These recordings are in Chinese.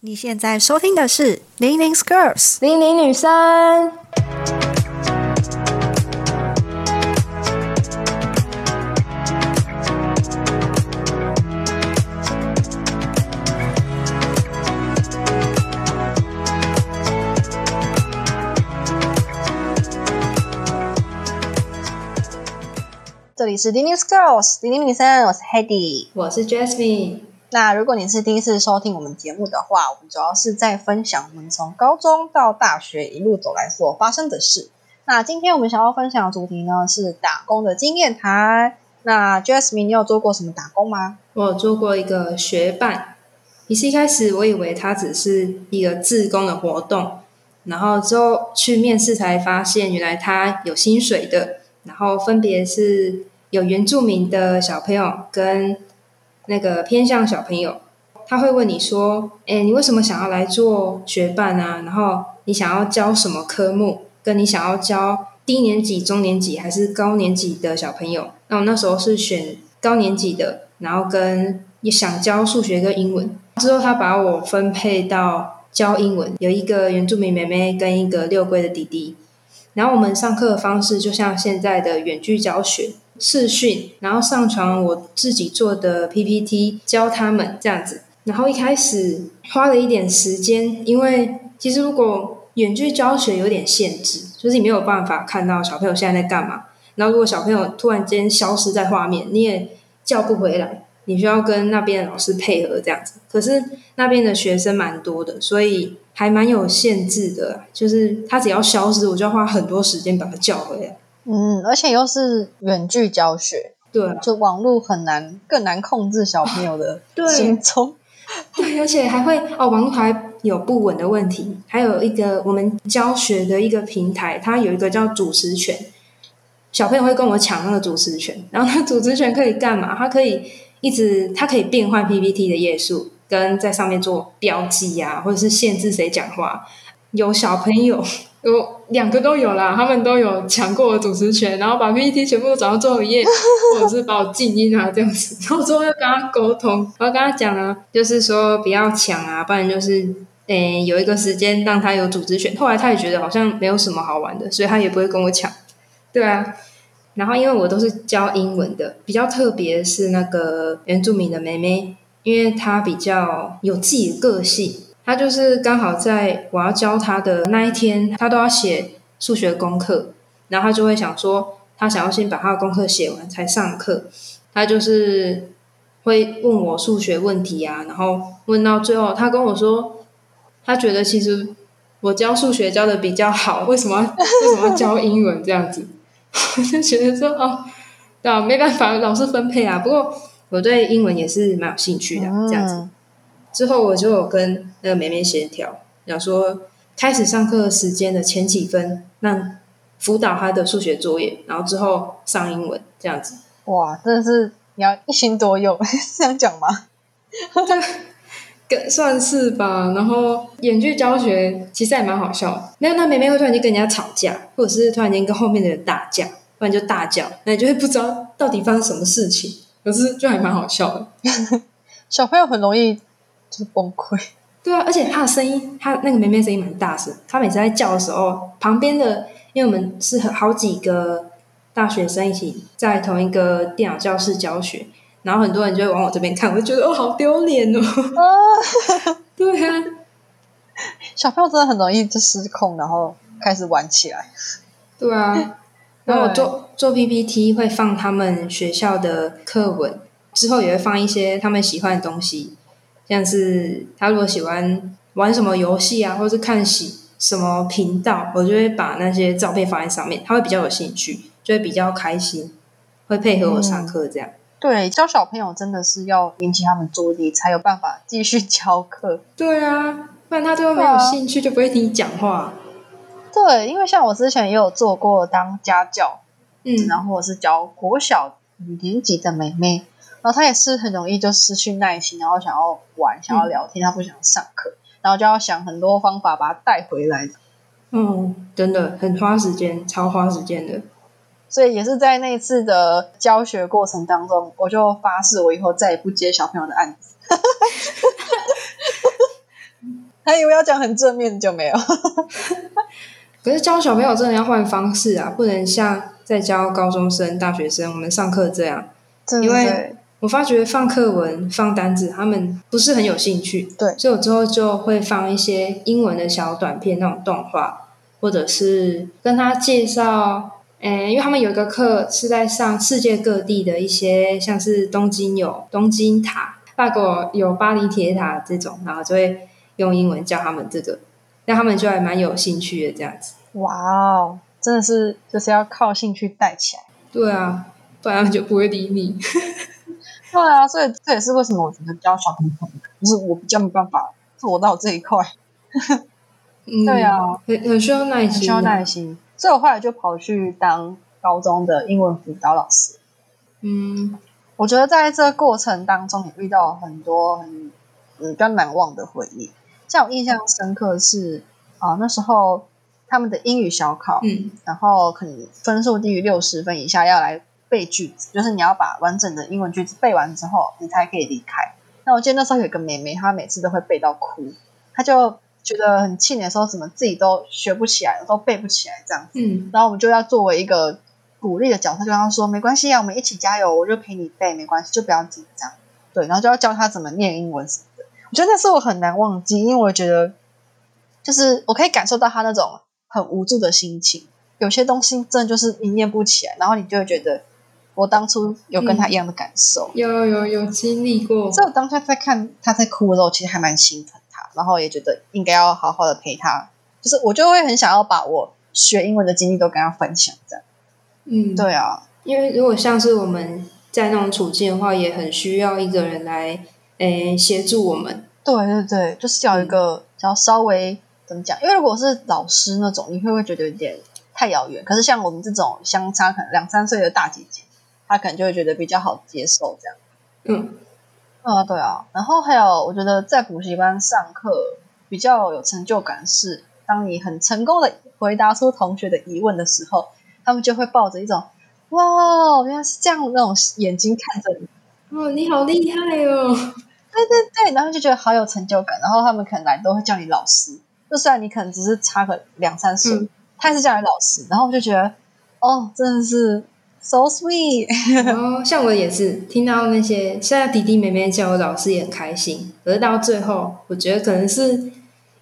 你现在收听的是《零零 Girls》。零零女生，这里是《零零 Girls》零零女生，我是 Hedy。我是 Jasmine。那如果你是第一次收听我们节目的话，我们主要是在分享我们从高中到大学一路走来所发生的事。那今天我们想要分享的主题呢是打工的经验谈。那 Jasmine，你有做过什么打工吗？我有做过一个学伴，其实一开始我以为它只是一个自工的活动，然后之后去面试才发现，原来它有薪水的，然后分别是有原住民的小朋友跟那个偏向小朋友，他会问你说：“哎，你为什么想要来做学伴啊？然后你想要教什么科目？跟你想要教低年级、中年级还是高年级的小朋友？”那我那时候是选高年级的，然后跟也想教数学跟英文。之后他把我分配到教英文，有一个原住民妹妹跟一个六龟的弟弟。然后我们上课的方式就像现在的远距教学。视讯，然后上传我自己做的 PPT 教他们这样子。然后一开始花了一点时间，因为其实如果远距教学有点限制，就是你没有办法看到小朋友现在在干嘛。然后如果小朋友突然间消失在画面，你也叫不回来，你需要跟那边的老师配合这样子。可是那边的学生蛮多的，所以还蛮有限制的。就是他只要消失，我就要花很多时间把他叫回来。嗯，而且又是远距教学，对，就网络很难，更难控制小朋友的 行踪。对，而且还会哦，网络还有不稳的问题。还有一个我们教学的一个平台，它有一个叫主持权，小朋友会跟我抢那个主持权。然后那主持权可以干嘛？它可以一直，它可以变换 PPT 的页数，跟在上面做标记呀，或者是限制谁讲话。有小朋友。有两个都有啦，他们都有抢过我主持权，然后把 PPT 全部都转到最后一页，或者是把我静音啊这样子。然后最后又跟他沟通，然后跟他讲啊，就是说不要抢啊，不然就是诶有一个时间让他有主持权。后来他也觉得好像没有什么好玩的，所以他也不会跟我抢。对啊，然后因为我都是教英文的，比较特别是那个原住民的妹妹，因为她比较有自己的个性。他就是刚好在我要教他的那一天，他都要写数学功课，然后他就会想说，他想要先把他的功课写完才上课。他就是会问我数学问题啊，然后问到最后，他跟我说，他觉得其实我教数学教的比较好，为什么 为什么要教英文这样子？我就觉得说，哦，对啊，没办法，老师分配啊。不过我对英文也是蛮有兴趣的，这样子。之后我就有跟那个梅梅协调，讲说开始上课时间的前几分，让辅导他的数学作业，然后之后上英文这样子。哇，真的是你要一心多用，这样讲吗？跟算是吧。然后演剧教学其实还蛮好笑，没有那妹妹会突然间跟人家吵架，或者是突然间跟后面的人打架，不然就大叫，那你就会不知道到底发生什么事情。可是就还蛮好笑的，小朋友很容易。就崩溃，对啊，而且他的声音，他那个妹妹声音蛮大声。他每次在叫的时候，旁边的，因为我们是好几个大学生一起在同一个电脑教室教学，然后很多人就会往我这边看，我就觉得哦，好丢脸哦。对啊，小朋友真的很容易就失控，然后开始玩起来。对啊，然后我做做 PPT 会放他们学校的课文，之后也会放一些他们喜欢的东西。像是他如果喜欢玩什么游戏啊，或是看喜什么频道，我就会把那些照片放在上面，他会比较有兴趣，就会比较开心，会配合我上课这样。对，教小朋友真的是要引起他们注意力，才有办法继续 教课。对啊，不然他最后没有兴趣，就不会听你讲话。对，因为像我之前也有做过当家教，嗯，然后我是教国小五年级的妹妹。然后他也是很容易就失去耐心，然后想要玩，想要聊天，他不想上课，然后就要想很多方法把他带回来。嗯，真的很花时间，超花时间的。所以也是在那次的教学过程当中，我就发誓我以后再也不接小朋友的案子。还以为要讲很正面，就没有。可是教小朋友真的要换方式啊，不能像在教高中生、大学生我们上课这样。因为我发觉放课文、放单子，他们不是很有兴趣。对，所以我之后就会放一些英文的小短片，那种动画，或者是跟他介绍。嗯，因为他们有一个课是在上世界各地的一些，像是东京有东京塔，法国有巴黎铁塔这种，然后就会用英文教他们这个，那他们就还蛮有兴趣的这样子。哇哦，真的是就是要靠兴趣带起来。对啊，不然就不会理你。对啊，所以这也是为什么我觉得教小朋友，就是我比较没办法做到这一块。对啊，很很需要耐心，很需要耐心。所以我后来就跑去当高中的英文辅导老师。嗯，我觉得在这过程当中也遇到很多很嗯比较难忘的回忆。像我印象深刻是啊，那时候他们的英语小考，嗯，然后可能分数低于六十分以下要来背句子，就是你要把完整的英文句子背完之后，你才可以离开。那我记得那时候有一个妹妹，她每次都会背到哭，她就。觉得很气馁，说怎么自己都学不起来，都背不起来这样子。嗯，然后我们就要作为一个鼓励的角色，就跟她说：“没关系啊，我们一起加油，我就陪你背，没关系，就不要紧张。”对，然后就要教她怎么念英文什么的。我觉得那是我很难忘记，因为我觉得就是我可以感受到她那种很无助的心情。有些东西真的就是你念不起来，然后你就会觉得我当初有跟他一样的感受，有有有经历过。所以我当下在看他在哭的时候，其实还蛮心疼他。然后也觉得应该要好好的陪他，就是我就会很想要把我学英文的经历都跟他分享，这样。嗯，对啊，因为如果像是我们在那种处境的话，也很需要一个人来诶协助我们。对对对，就是要一个要稍微怎么讲？因为如果是老师那种，你会不会觉得有点太遥远？可是像我们这种相差可能两三岁的大姐姐，她可能就会觉得比较好接受这样。嗯。啊，对啊，然后还有，我觉得在补习班上课比较有成就感是，当你很成功的回答出同学的疑问的时候，他们就会抱着一种“哇，原来是这样”那种眼睛看着你。哦，你好厉害哦！对对对，然后就觉得好有成就感，然后他们可能来都会叫你老师，就算你可能只是差个两三岁，他也是叫你老师，然后就觉得哦，真的是。So sweet，哦，像我也是听到那些现在弟弟妹妹叫我老师也很开心，可是到最后，我觉得可能是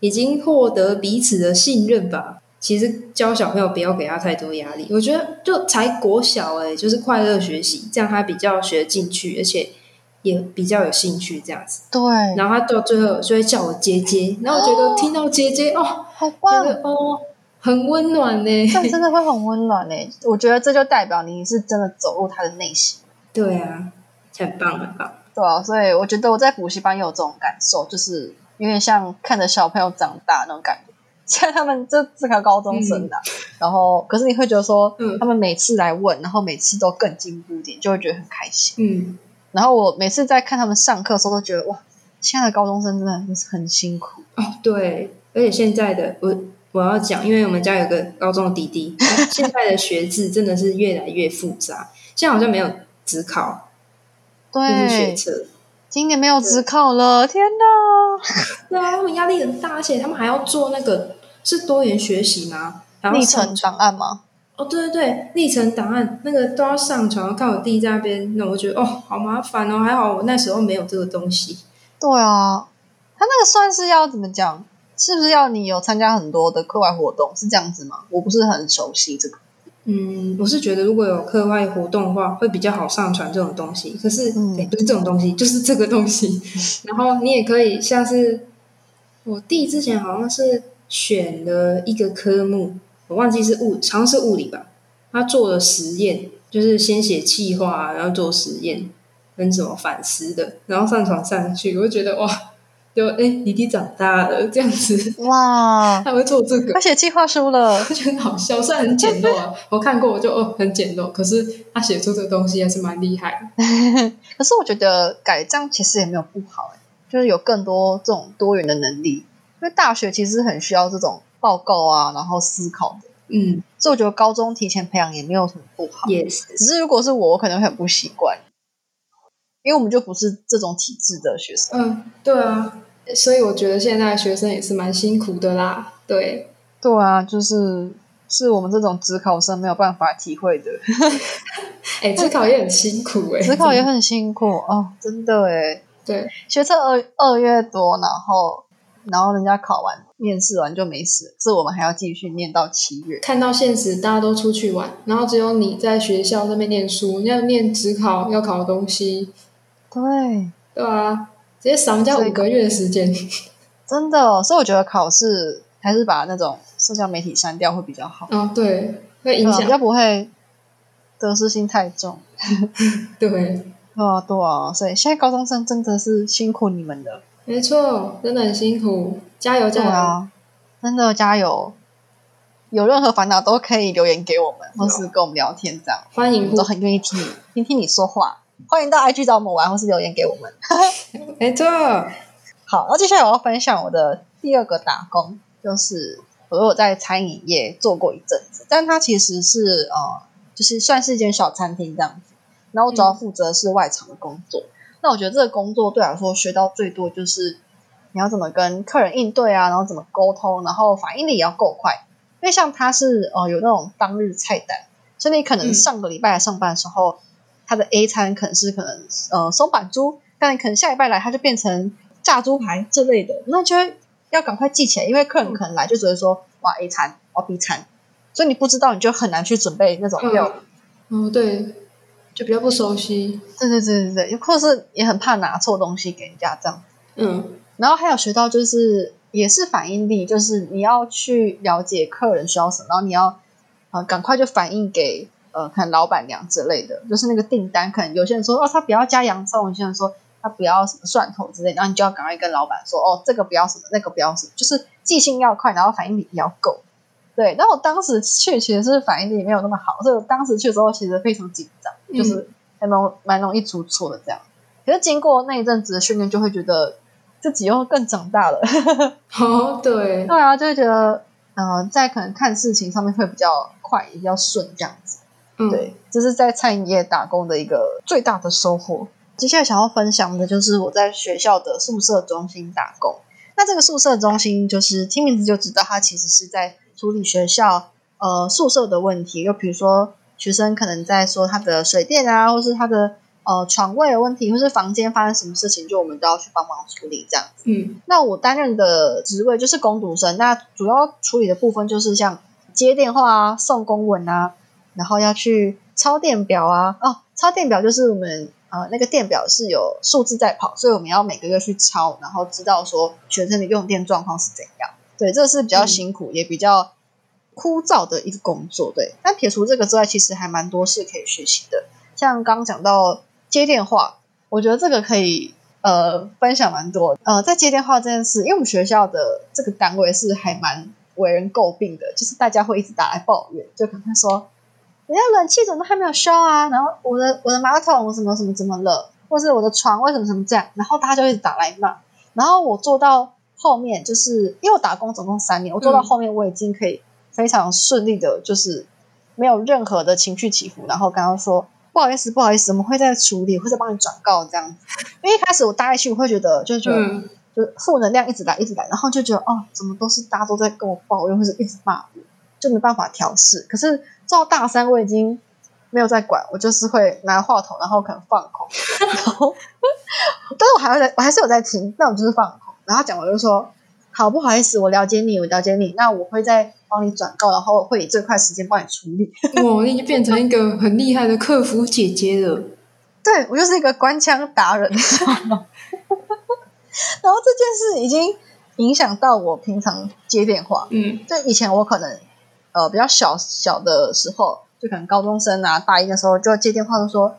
已经获得彼此的信任吧。其实教小朋友不要给他太多压力，我觉得就才国小哎，就是快乐学习，这样他比较学进去，而且也比较有兴趣这样子。对，然后他到最后就会叫我姐姐，然后我觉得听到姐姐哦，好棒哦。很温暖呢，这真的会很温暖呢。我觉得这就代表你是真的走入他的内心。对啊，很棒很棒。对啊，所以我觉得我在补习班也有这种感受，就是有点像看着小朋友长大那种感觉。现在他们这这个高中生的，然后可是你会觉得说，嗯他们每次来问，然后每次都更进步一点，就会觉得很开心。嗯，然后我每次在看他们上课的时候，都觉得哇，现在的高中生真的很辛苦哦。对，而且现在的我。我要讲，因为我们家有个高中的弟弟，现在的学制真的是越来越复杂。现在好像没有职考，对，学测，今年没有职考了，天哪！对啊，他们压力很大，而且他们还要做那个是多元学习吗？历程档案吗？哦，对对对，历程档案那个都要上传。看我弟在那边，那我觉得哦，好麻烦哦。还好我那时候没有这个东西。对啊，他那个算是要怎么讲？是不是要你有参加很多的课外活动？是这样子吗？我不是很熟悉这个。嗯，我是觉得如果有课外活动的话，会比较好上传这种东西。可是，哎，不是这种东西，就是这个东西。然后你也可以像是我弟之前好像是选了一个科目，我忘记是物，好像是物理吧。他做了实验，就是先写计划，然后做实验，跟什么反思的，然后上传上去。我就觉得哇。就哎，弟弟长大了这样子。哇，他会做这个，他写计划书了，觉得好笑，虽然很简陋啊，我看过，我就哦很简陋，可是他写出这个东西还是蛮厉害的。可是我觉得改这样其实也没有不好哎，就是有更多这种多元的能力，因为大学其实很需要这种报告啊，然后思考的，嗯，所以我觉得高中提前培养也没有什么不好，也是，只是如果是我，我可能会很不习惯，因为我们就不是这种体制的学生，嗯，对啊。所以我觉得现在学生也是蛮辛苦的啦。对，对啊，就是是我们这种职考生没有办法体会的。哎，职考也很辛苦哎，职考也很辛苦哦，真的哎。对，学测二二月多，然后然后人家考完面试完就没事，是我们还要继续念到七月。看到现实，大家都出去玩，然后只有你在学校那边念书，要念职考要考的东西。对，对啊，直接少人家五个月的时间。真的，所以我觉得考试还是把那种社交媒体删掉会比较好。哦，对，会影响，比较不会得失心太重。对。啊，对啊，所以现在高中生真的是辛苦你们了。没错，真的很辛苦，加油加油！真的加油！有任何烦恼都可以留言给我们，或是跟我们聊天，这样欢迎，都很愿意听你听听你说话。欢迎到 IG 找我们玩，或是留言给我们。没错。好，那接下来我要分享我的第二个打工，就是我有在餐饮业做过一阵子，但它其实是呃，就是算是一间小餐厅这样子。然后我主要负责是外场的工作。那我觉得这个工作对我来说学到最多就是你要怎么跟客人应对啊，然后怎么沟通，然后反应力也要够快。因为像它是呃有那种当日菜单，所以你可能上个礼拜来上班的时候，他的 A 餐可能是可能呃松板猪，但可能下礼拜来它就变成炸猪排这类的，那就会要赶快记起来，因为客人可能来就只会说哇 A 餐，哇 B 餐，所以你不知道你就很难去准备那种料。哦，对。就比较不熟悉，对对对对对，或是也很怕拿错东西给人家这样。嗯，然后还有学到就是也是反应力，就是你要去了解客人需要什么，然后你要呃赶快就反映给呃可能老板娘之类的，就是那个订单可能有些人说哦他不要加洋葱，有些人说他不要什么蒜头之类，然后你就要赶快跟老板说哦这个不要什么，那个不要什么，就是记性要快，然后反应力要够。对，但我当时去其实是反应力没有那么好，所以我当时去的时候其实非常紧张，就是还蛮蛮容易出错的这样。可是经过那一阵子的训练，就会觉得自己又更长大了。哦，对，对啊，就会觉得呃，在可能看事情上面会比较快，也比较顺这样子。对，这是在餐饮业打工的一个最大的收获。接下来想要分享的就是我在学校的宿舍中心打工。那这个宿舍中心就是听名字就知道，它其实是在。处理学校呃宿舍的问题，就比如说学生可能在说他的水电啊，或是他的呃床位的问题，或是房间发生什么事情，就我们都要去帮忙处理这样子。嗯，那我担任的职位就是工读生，那主要处理的部分就是像接电话啊、送公文啊，然后要去抄电表啊。哦，抄电表就是我们呃那个电表是有数字在跑，所以我们要每个月去抄，然后知道说学生的用电状况是怎样。对，这是比较辛苦也比较枯燥的一个工作。对，但撇除这个之外，其实还蛮多事可以学习的。像刚刚讲到接电话，我觉得这个可以呃分享蛮多。呃，在接电话这件事，因为我们学校的这个单位是还蛮为人诟病的，就是大家会一直打来抱怨，就可能说人家冷气怎么还没有修啊？然后我的我的马桶什么什么怎么了？或是我的床为什么怎么这样？然后大家就一直打来骂。然后我做到。后面就是因为我打工总共三年，我做到后面我已经可以非常顺利的，就是没有任何的情绪起伏。然后刚刚说不好意思，不好意思，我们会在处理，会再帮你转告这样子。因为一开始我大一去，我会觉得就觉得就负能量一直来，一直来，然后就觉得哦，怎么都是大家都在跟我抱怨，或者一直骂我，就没办法调试。可是到大三，我已经没有在管，我就是会拿话筒，然后可能放空，然后但是我还会在，我还是有在听，那我就是放空。然后讲我就说：“好，不好意思，我了解你，我了解你。那我会再帮你转告，然后会以最快时间帮你处理。”哇，你已经变成一个很厉害的客服姐姐了。对，我就是一个官腔达人。然后这件事已经影响到我平常接电话。嗯，就以前我可能呃比较小小的时候，就可能高中生啊大一的时候就接电话都说：“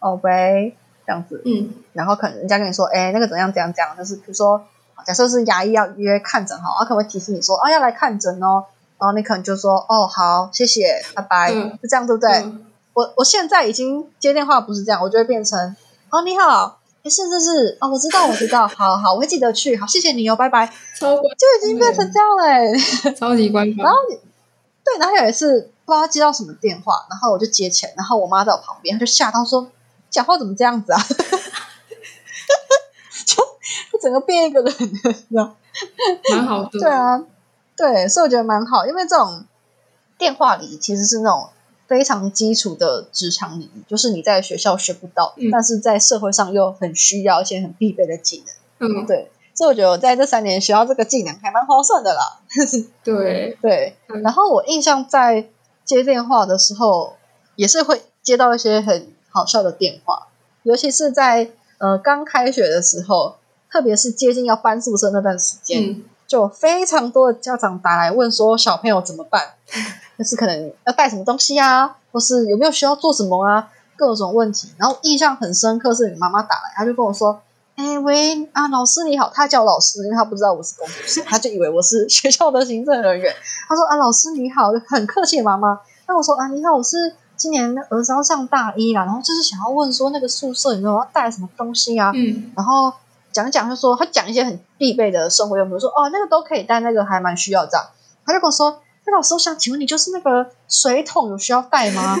哦喂，这样子。”嗯，然后可能人家跟你说：“哎，那个怎样怎样讲？”就是比如说。假设是牙医要约看诊哈，他可能会提示你说啊要来看诊哦，然后你可能就说哦好谢谢拜拜，就这样对不对？我我现在已经接电话不是这样，我就会变成哦你好，是是是哦我知道我知道，好好我会记得去，好谢谢你哦拜拜，超就已经变成这样嘞，超级官方。然后对，然后有一次不知道接到什么电话，然后我就接起来，然后我妈在我旁边，她就吓到说讲话怎么这样子啊？就整个变一个人，你知道蛮好的。对啊，对，所以我觉得蛮好，因为这种电话里其实是那种非常基础的职场礼仪，就是你在学校学不到，但是在社会上又很需要，而且很必备的技能。嗯，对。所以我觉得我在这三年学到这个技能还蛮划算的啦。对对，然后我印象在接电话的时候，也是会接到一些很好笑的电话，尤其是在呃刚开学的时候，特别是接近要搬宿舍那段时间，就非常多的家长打来问说小朋友怎么办，就是可能要带什么东西啊，或是有没有需要做什么啊，各种问题。然后印象很深刻是你妈妈打来，她就跟我说。哎喂啊，老师你好，他叫老师，因为他不知道我是工作室，他就以为我是 学校的行政人员。他说啊，老师你好，很客气，妈妈。那我说啊，你好，我是今年儿子要上大一啦，然后就是想要问说那个宿舍有没有要带什么东西啊？嗯，然后讲讲就说他讲一些很必备的生活用品，说哦那个都可以带，那个还蛮需要这样。他就跟我说，那老师我想请问你就是那个水桶有需要带吗？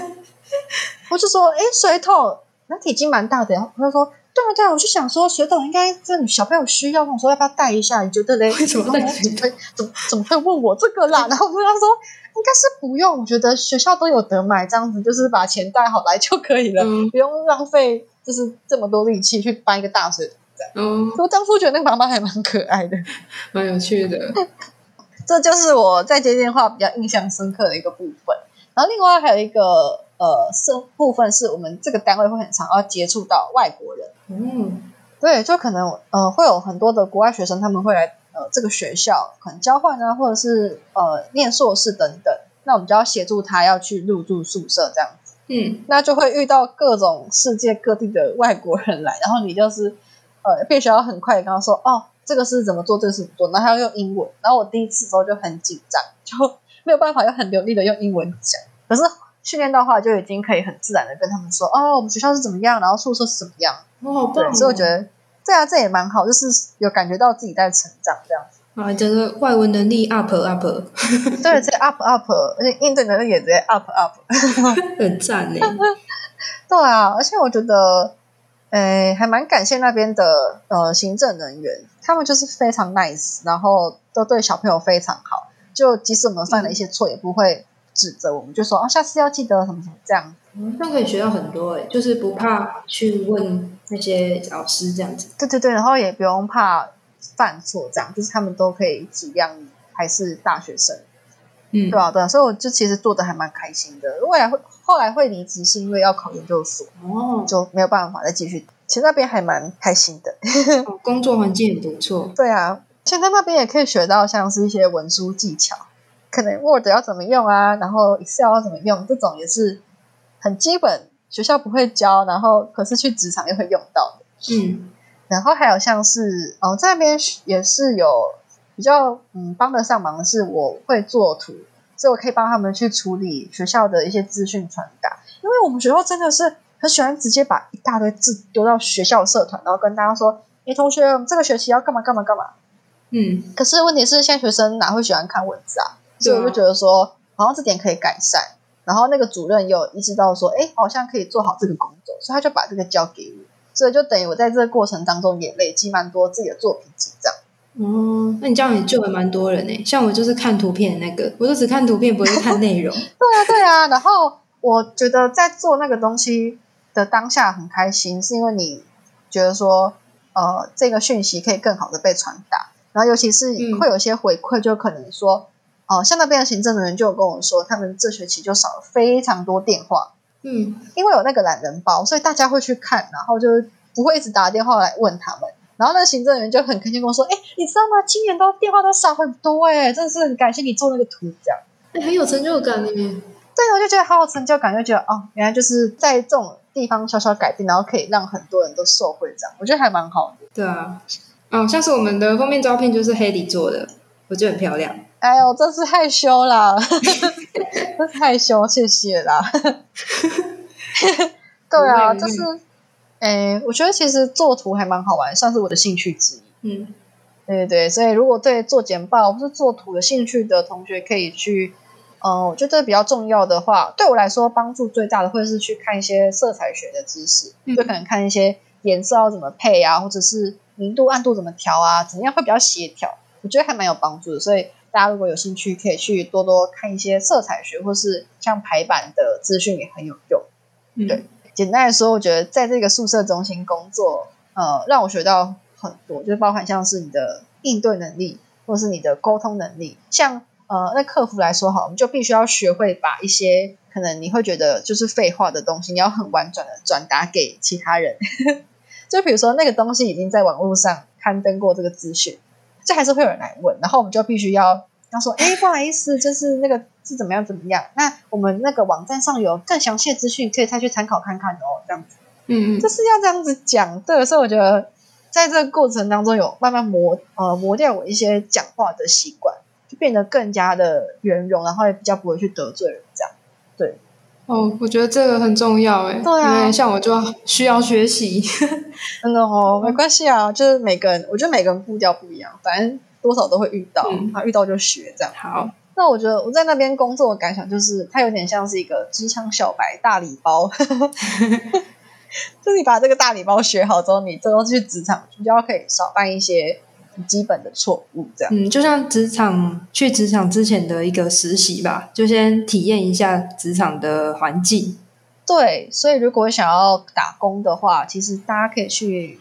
我就说哎水桶那体积蛮大的，他就说。对啊，对啊，我就想说，水桶应该这小朋友需要，我说要不要带一下？你觉得嘞？为什么带？怎么会怎怎么会问我这个啦？然后我跟他说，应该是不用，我觉得学校都有得买，这样子就是把钱带好来就可以了，不用浪费就是这么多力气去搬一个大水桶。嗯，我当初觉得那个妈妈还蛮可爱的，蛮有趣的。这就是我在接电话比较印象深刻的一个部分。然后另外还有一个。呃，是部分是我们这个单位会很常要接触到外国人，嗯，对，就可能呃会有很多的国外学生他们会来呃这个学校可能交换啊，或者是呃念硕士等等，那我们就要协助他要去入住宿舍这样子，嗯，那就会遇到各种世界各地的外国人来，然后你就是呃必须要很快的跟他说，哦，这个是怎么做，这个是怎么做，然后要用英文，然后我第一次时候就很紧张，就没有办法用很流利的用英文讲，可是。训练的话，就已经可以很自然的跟他们说，哦，我们学校是怎么样，然后宿舍是怎么样。哦，对，所以我觉得，对啊，这也蛮好，就是有感觉到自己在成长这样子。啊，整个外文能力 up up，对，这 up up，而且应对能力也直接 up up，很赞呢。对啊，而且我觉得，诶，还蛮感谢那边的呃行政人员，他们就是非常 nice，然后都对小朋友非常好，就即使我们犯了一些错，也不会。指责我们就说哦，下次要记得什么什么这样，嗯，这样可以学到很多哎，就是不怕去问那些老师这样子。对对对，然后也不用怕犯错，这样就是他们都可以体谅你，还是大学生，嗯，对啊对啊，所以我就其实做的还蛮开心的。未来会后来会离职，是因为要考研究所，哦，就没有办法再继续。其实那边还蛮开心的，工作环境也不错。对啊，现在那边也可以学到像是一些文书技巧。可能 Word 要怎么用啊，然后 Excel 要怎么用，这种也是很基本，学校不会教，然后可是去职场又会用到的。嗯，然后还有像是哦，在那边也是有比较嗯帮得上忙的是，我会做图，所以我可以帮他们去处理学校的一些资讯传达，因为我们学校真的是很喜欢直接把一大堆字丢到学校社团，然后跟大家说：“哎，同学，这个学期要干嘛干嘛干嘛。”嗯，可是问题是，现在学生哪会喜欢看文字啊？所以我就觉得说，好像这点可以改善。然后那个主任又意识到说，哎，好像可以做好这个工作，所以他就把这个交给我。所以就等于我在这个过程当中也累积蛮多自己的作品集这样。哦，那你这样也救了蛮多人呢。像我就是看图片那个，我就只看图片，不会看内容。对啊，对啊。然后我觉得在做那个东西的当下很开心，是因为你觉得说，呃，这个讯息可以更好的被传达。然后尤其是会有些回馈，就可能说。哦，像那边的行政人员就有跟我说，他们这学期就少了非常多电话，嗯，因为有那个懒人包，所以大家会去看，然后就不会一直打电话来问他们。然后那个行政人员就很开心跟我说：“哎，你知道吗？今年都电话都少很多，哎，真的是很感谢你做那个图，这样，哎，很有成就感呢。”对，我就觉得好有成就感，就觉得哦，原来就是在这种地方小小改变，然后可以让很多人都受惠，这样，我觉得还蛮好的。对啊，哦，像是我们的封面照片就是黑底做的，我觉得很漂亮。哎呦，真是害羞啦！真是害羞，谢谢啦。对啊，就是，哎，我觉得其实做图还蛮好玩，算是我的兴趣之一。嗯，对对对，所以如果对做简报或是做图有兴趣的同学，可以去，嗯，我觉得比较重要的话，对我来说帮助最大的会是去看一些色彩学的知识，就可能看一些颜色要怎么配啊，或者是。明度、暗度怎么调啊？怎么样会比较协调？我觉得还蛮有帮助的。所以大家如果有兴趣，可以去多多看一些色彩学或是像排版的资讯，也很有用。对，简单来说，我觉得在这个宿舍中心工作，呃，让我学到很多，就是包含像是你的应对能力，或是你的沟通能力。像呃，那客服来说，好，我们就必须要学会把一些可能你会觉得就是废话的东西，你要很婉转的转达给其他人。就比如说那个东西已经在网络上刊登过这个资讯，就还是会有人来问，然后我们就必须要要说，哎，不好意思，就是那个是怎么样怎么样？那我们那个网站上有更详细的资讯，可以再去参考看看哦，这样子。嗯嗯，就是要这样子讲。对，所以我觉得在这个过程当中，有慢慢磨呃磨掉我一些讲话的习惯，就变得更加的圆融，然后也比较不会去得罪人，这样。对。哦，我觉得这个很重要哎，对啊，因为像我就需要学习，真的哦，没关系啊，就是每个人，我觉得每个人步调不一样，反正多少都会遇到，啊，遇到就学这样。好，那我觉得我在那边工作的感想就是，它有点像是一个职场小白大礼包，就你把这个大礼包学好之后，你之后去职场，你就要可以少犯一些。基本的错误，这样。嗯，就像职场去职场之前的一个实习吧，就先体验一下职场的环境。对，所以如果想要打工的话，其实大家可以去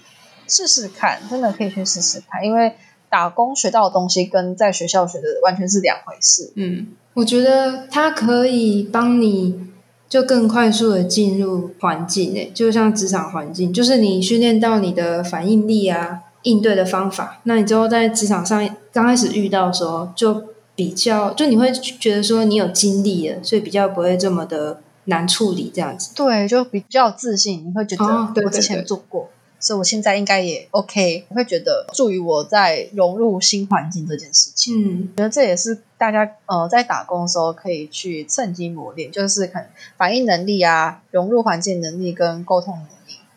试试看，真的可以去试试看，因为打工学到的东西跟在学校学的完全是两回事。嗯，我觉得它可以帮你就更快速的进入环境，诶，就像职场环境，就是你训练到你的反应力啊。应对的方法，那你之后在职场上刚开始遇到的时候，就比较就你会觉得说你有经历了，所以比较不会这么的难处理这样子。对，就比较自信，你会觉得我之前做过，所以我现在应该也 OK。我会觉得助于我在融入新环境这件事情。嗯，觉得这也是大家呃在打工的时候可以去趁机磨练，就是可能反应能力啊、融入环境能力跟沟通。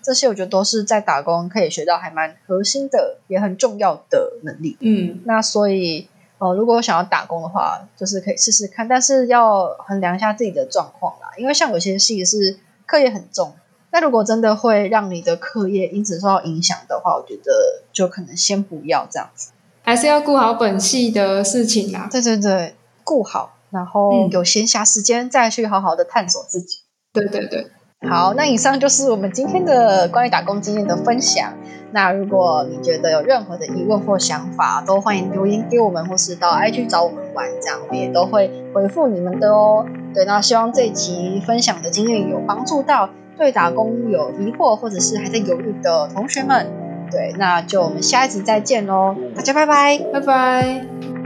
这些我觉得都是在打工可以学到还蛮核心的，也很重要的能力。嗯，那所以呃，如果想要打工的话，就是可以试试看，但是要衡量一下自己的状况啦。因为像有些系是课业很重，那如果真的会让你的课业因此受到影响的话，我觉得就可能先不要这样子，还是要顾好本系的事情啦。对对对，顾好，然后有闲暇时间再去好好的探索自己。对对对。好，那以上就是我们今天的关于打工经验的分享。那如果你觉得有任何的疑问或想法，都欢迎留言给我们，或是到 IG 找我们玩，这样我们也都会回复你们的哦。对，那希望这一集分享的经验有帮助到对打工有疑惑或者是还在犹豫的同学们。对，那就我们下一集再见喽，大家拜拜，拜拜。